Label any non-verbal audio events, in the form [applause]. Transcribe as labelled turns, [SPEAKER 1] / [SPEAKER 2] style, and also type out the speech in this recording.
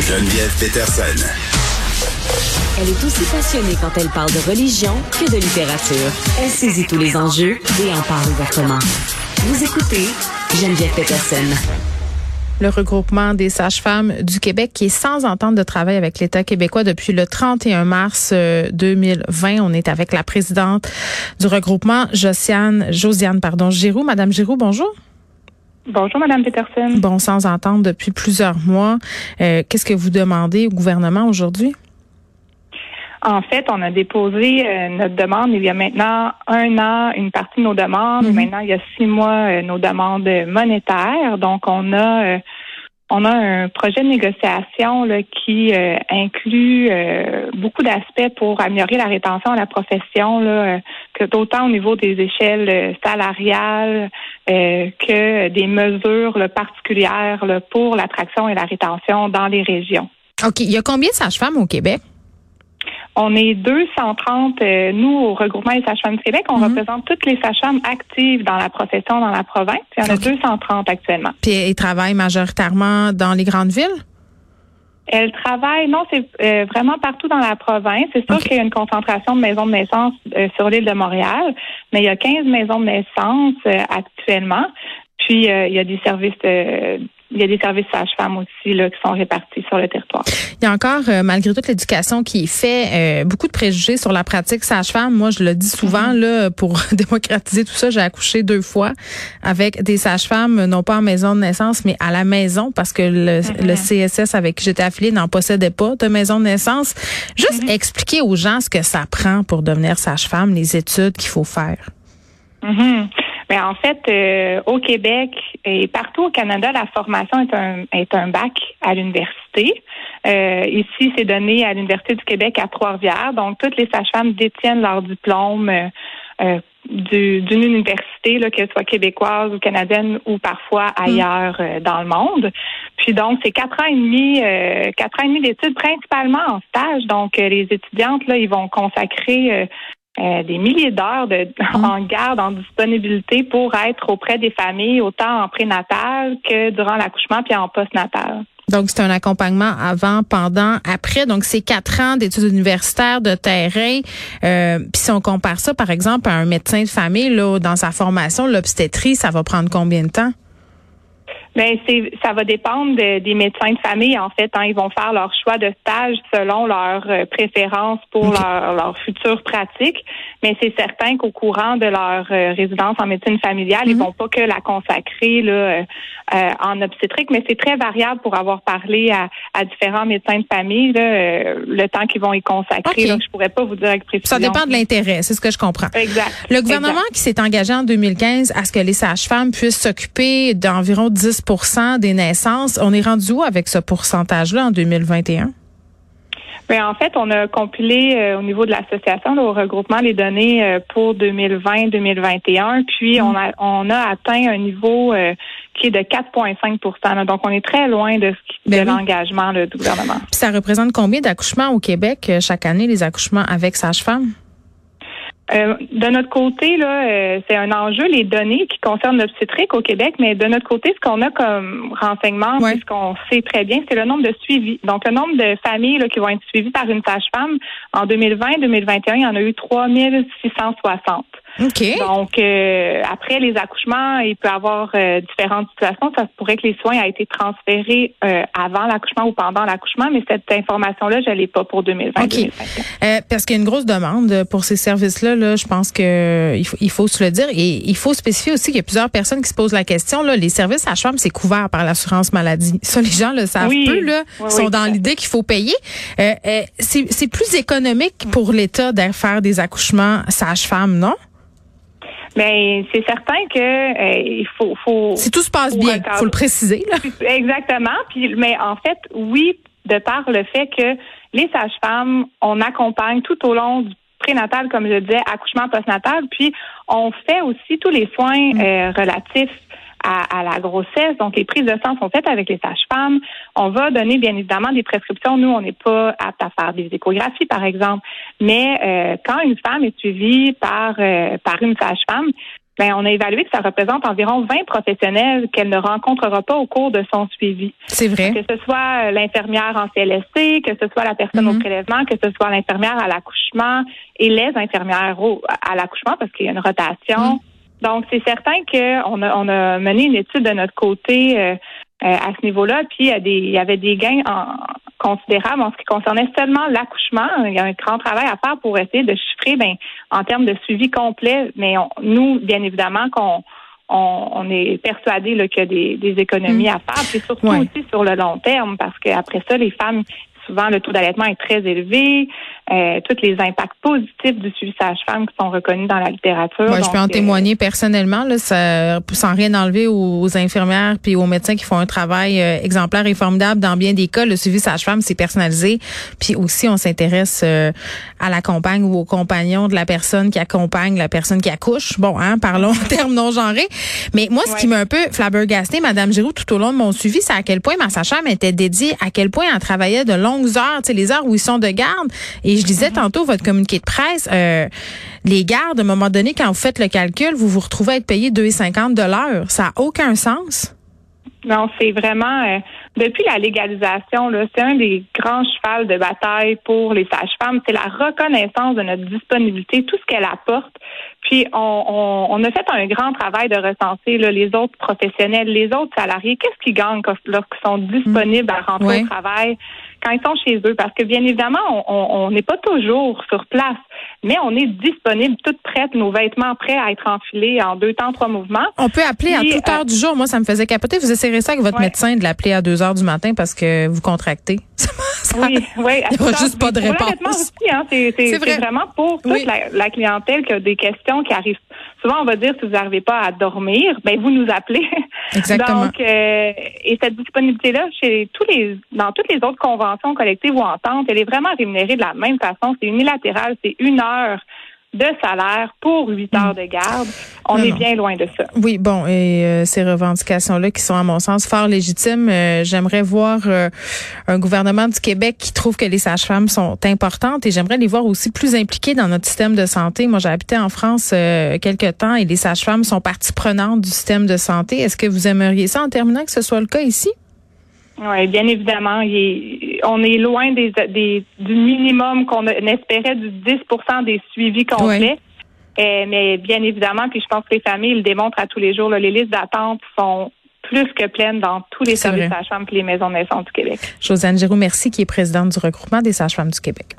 [SPEAKER 1] Geneviève Peterson.
[SPEAKER 2] Elle est aussi passionnée quand elle parle de religion que de littérature. Elle saisit tous les enjeux et en parle ouvertement. Vous écoutez Geneviève Peterson.
[SPEAKER 3] Le regroupement des sages-femmes du Québec qui est sans entente de travail avec l'État québécois depuis le 31 mars 2020. On est avec la présidente du regroupement, Josiane, Josiane, pardon, Giroux. Madame Giroux, bonjour.
[SPEAKER 4] Bonjour, Madame Peterson.
[SPEAKER 3] Bon, sans entente depuis plusieurs mois. Euh, Qu'est-ce que vous demandez au gouvernement aujourd'hui?
[SPEAKER 4] En fait, on a déposé euh, notre demande il y a maintenant un an, une partie de nos demandes.
[SPEAKER 3] Mhm.
[SPEAKER 4] Maintenant, il y a six mois, euh, nos demandes monétaires. Donc, on a euh, on a un projet de négociation là, qui euh, inclut euh, beaucoup d'aspects pour améliorer la rétention à la profession, là, euh, que autant au niveau des échelles euh, salariales euh, que des mesures là, particulières pour l'attraction et la rétention dans les régions.
[SPEAKER 3] OK. Il y a combien de sages-femmes au Québec?
[SPEAKER 4] On est 230, euh, nous, au regroupement des sages-femmes du Québec, on
[SPEAKER 3] Mhm.
[SPEAKER 4] représente toutes les sages-femmes actives dans la profession dans la province. Il y en a
[SPEAKER 3] Ok.
[SPEAKER 4] 230 actuellement.
[SPEAKER 3] Puis ils travaillent majoritairement dans les grandes villes?
[SPEAKER 4] Elles travaillent, non, c'est euh, vraiment partout dans la province. C'est sûr qu'il y a une concentration de maisons de naissance euh, sur l'île de Montréal, mais il y a 15 maisons de naissance actuellement. Puis euh, il y a des services, euh, il y a des services sages-femmes aussi là, qui sont répartis sur le territoire.
[SPEAKER 3] Il y a encore, euh, malgré toute l'éducation qui est faite, euh, beaucoup de préjugés sur la pratique sage-femme. Moi, je le dis souvent, là, pour [laughs] démocratiser tout ça, j'ai accouché deux fois avec des sages-femmes, non pas en maison de naissance, mais à la maison, parce que le, le CSS avec qui j'étais affiliée n'en possédait pas de maison de naissance. Juste expliquer aux gens ce que ça prend pour devenir sage-femme, les études qu'il faut faire.
[SPEAKER 4] Mais en fait, euh, au Québec et partout au Canada, la formation est un, est un bac à l'université. Euh, ici, c'est donné à l'Université du Québec à Trois-Rivières. Donc, toutes les sages-femmes détiennent leur diplôme euh, euh, du- d'une université, là, qu'elle soit québécoise ou canadienne ou parfois ailleurs euh, dans le monde. Puis donc, c'est quatre ans et demi, euh, quatre ans et demi d'études principalement en stage. Donc, euh, les étudiantes, là, ils vont consacrer euh, des milliers d'heures de, en garde, en disponibilité pour être auprès des familles, autant en prénatal que durant l'accouchement puis en postnatal.
[SPEAKER 3] Donc, c'est un accompagnement avant, pendant, après. Donc, c'est quatre ans d'études universitaires, de terrain. Euh, Puis si on compare ça, par exemple, à un médecin de famille, là, dans sa formation, l'obstétrie, ça va prendre combien de temps?
[SPEAKER 4] Mais Ben, c'est ça va dépendre de- des médecins de famille en fait. hein. Ils vont faire leur choix de stage selon leurs euh, préférences pour leur, leur future pratique. Mais c'est certain qu'au courant de leur euh, résidence en médecine familiale, ils
[SPEAKER 3] Mhm.
[SPEAKER 4] vont pas que la consacrer là, euh, euh, en obstétrique, mais c'est très variable pour avoir parlé à, à différents médecins de famille là, euh, le temps qu'ils vont y consacrer.
[SPEAKER 3] Ok.
[SPEAKER 4] Là, je pourrais pas vous dire avec précision.
[SPEAKER 3] Ça dépend de l'intérêt, c'est ce que je comprends.
[SPEAKER 4] Exact.
[SPEAKER 3] Le gouvernement
[SPEAKER 4] Exact.
[SPEAKER 3] qui s'est engagé en 2015 à ce que les sages-femmes puissent s'occuper d'environ 10 des naissances, on est rendu où avec ce pourcentage-là en 2021?
[SPEAKER 4] Ben, en fait, on a compilé euh, au niveau de l'association, au regroupement, les données euh, pour 2020-2021, puis on a on a atteint un niveau euh, qui est de 4,5 là. Donc, on est très loin de, ce
[SPEAKER 3] Ben
[SPEAKER 4] de
[SPEAKER 3] oui.
[SPEAKER 4] l'engagement du gouvernement.
[SPEAKER 3] Puis ça représente combien d'accouchements au Québec chaque année, les accouchements avec sage-femme?
[SPEAKER 4] Euh, de notre côté, là, euh, c'est un enjeu, les données qui concernent l'obstétrique au Québec, mais de notre côté, ce qu'on a comme renseignement,
[SPEAKER 3] Ouais.
[SPEAKER 4] ce qu'on sait très bien, c'est le nombre de suivis. Donc, le nombre de familles là, qui vont être suivies par une sage-femme, en 2020-2021, il y en a eu 3660.
[SPEAKER 3] OK.
[SPEAKER 4] Donc, euh, après les accouchements, il peut y avoir euh, différentes situations. Ça se pourrait que les soins aient été transférés euh, avant l'accouchement ou pendant l'accouchement, mais cette information-là, je l'ai pas pour 2020.
[SPEAKER 3] OK. Euh, parce qu'il y a une grosse demande pour ces services-là. Là, je pense que il faut, il faut se le dire. Et il faut spécifier aussi qu'il y a plusieurs personnes qui se posent la question. Là, les services à femme, c'est couvert par l'assurance maladie. Ça, les gens le savent
[SPEAKER 4] Oui.
[SPEAKER 3] peu. Là,
[SPEAKER 4] Oui,
[SPEAKER 3] Ils sont
[SPEAKER 4] oui,
[SPEAKER 3] dans l'idée qu'il faut payer. Euh, euh, c'est c'est plus économique pour l'État de faire des accouchements sage-femme, non?
[SPEAKER 4] Mais c'est certain que euh, il faut, faut
[SPEAKER 3] Si tout se passe
[SPEAKER 4] faut
[SPEAKER 3] bien,
[SPEAKER 4] recadrer.
[SPEAKER 3] faut le préciser. Là. [laughs]
[SPEAKER 4] Exactement. Puis, mais en fait, oui, de par le fait que les sages-femmes, on accompagne tout au long du prénatal, comme je disais, accouchement postnatal, puis on fait aussi tous les soins euh, relatifs à, à la grossesse. Donc, les prises de sang sont faites avec les sages-femmes. On va donner, bien évidemment, des prescriptions. Nous, on n'est pas apte à faire des échographies, par exemple. Mais euh, quand une femme est suivie par, euh, par une sage-femme, ben, on a évalué que ça représente environ 20 professionnels qu'elle ne rencontrera pas au cours de son suivi.
[SPEAKER 3] C'est vrai.
[SPEAKER 4] Que ce soit l'infirmière en CLSC, que ce soit la personne au
[SPEAKER 3] Mhm.
[SPEAKER 4] prélèvement, que ce soit l'infirmière à l'accouchement et les infirmières au, à l'accouchement parce qu'il y a une rotation.
[SPEAKER 3] Mhm.
[SPEAKER 4] Donc, c'est certain qu'on a, on a mené une étude de notre côté euh, euh, à ce niveau-là, puis il y, a des, il y avait des gains en, considérables en ce qui concernait seulement l'accouchement. Il y a un grand travail à faire pour essayer de chiffrer ben, en termes de suivi complet, mais on- nous, bien évidemment, qu'on on, on est persuadé qu'il y a des, des économies à faire, puis surtout
[SPEAKER 3] Ouais.
[SPEAKER 4] aussi sur le long terme, parce qu'après ça, les femmes, souvent, le taux d'allaitement est très élevé. Euh, tous les impacts positifs du suivi sage-femme qui sont reconnus dans la littérature.
[SPEAKER 3] Ouais, je peux en
[SPEAKER 4] euh,
[SPEAKER 3] témoigner personnellement, là, ça, sans rien enlever aux, aux infirmières puis aux médecins qui font un travail euh, exemplaire et formidable. Dans bien des cas, le suivi sage-femme, c'est personnalisé. Puis aussi, on s'intéresse euh, à la compagne ou au compagnon de la personne qui accompagne la personne qui accouche. Bon, hein, parlons en termes non genrés. Mais moi, ce qui m'a un peu flabbergasté, Madame Giroux, tout au long de mon suivi, c'est à quel point ma sage-femme était dédiée, à quel point elle travaillait de longues heures, tu sais, les heures où ils sont de garde. Et je disais tantôt votre communiqué de presse, euh, les gardes, à un moment donné, quand vous faites le calcul, vous vous retrouvez à être payé 2,50 de l'heure. Ça n'a aucun sens?
[SPEAKER 4] Non, c'est vraiment euh, depuis la légalisation, c'est un des grands chevals de bataille pour les sages-femmes. C'est la reconnaissance de notre disponibilité, tout ce qu'elle apporte. Puis on, on, on a fait un grand travail de recenser là, les autres professionnels, les autres salariés. Qu'est-ce qu'ils gagnent lorsqu'ils sont disponibles à rentrer au travail? Quand ils sont chez eux? Parce que bien évidemment, on- on on n'est pas toujours sur place, mais on est disponible, toutes prêtes, nos vêtements prêts à être enfilés en deux temps, trois mouvements.
[SPEAKER 3] On peut appeler à toute
[SPEAKER 4] euh,
[SPEAKER 3] heure du jour. Moi, ça me faisait capoter. Vous essayerez ça avec votre médecin de l'appeler à 2 heures du matin parce que vous contractez.
[SPEAKER 4] Oui, [laughs] oui.
[SPEAKER 3] Il y aura juste pas de réponse.
[SPEAKER 4] aussi, hein, c'est, c'est,
[SPEAKER 3] C'est vrai.
[SPEAKER 4] c'est vraiment pour toute
[SPEAKER 3] Oui.
[SPEAKER 4] la, la clientèle qui a des questions qui arrivent. Souvent, on va dire si vous n'arrivez pas à dormir, ben vous nous appelez.
[SPEAKER 3] Exactement.
[SPEAKER 4] Donc, euh, et cette disponibilité-là, chez tous les, dans toutes les autres conventions collectives ou ententes, elle est vraiment rémunérée de la même façon. C'est unilatéral, c'est une heure de salaire pour huit heures de garde. On
[SPEAKER 3] Non,
[SPEAKER 4] est bien loin de ça.
[SPEAKER 3] Oui, bon, et euh, ces revendications-là qui sont, à mon sens, fort légitimes, euh, j'aimerais voir euh, un gouvernement du Québec qui trouve que les sages-femmes sont importantes et j'aimerais les voir aussi plus impliquées dans notre système de santé. Moi, j'ai habité en France euh, quelque temps et les sages-femmes sont partie prenante du système de santé. Est-ce que vous aimeriez ça en terminant que ce soit le cas ici?
[SPEAKER 4] Oui, bien évidemment. est- on est loin des, des, du minimum qu'on espérait du 10% des suivis complets. Euh, mais bien évidemment, puis je pense que les familles le démontrent à tous les jours. là, les listes d'attente sont plus que pleines dans tous les services
[SPEAKER 3] vrai.
[SPEAKER 4] sages-femmes et les maisons de naissance du Québec.
[SPEAKER 3] Josiane Giroux, merci, qui est présidente du regroupement des sages-femmes du Québec.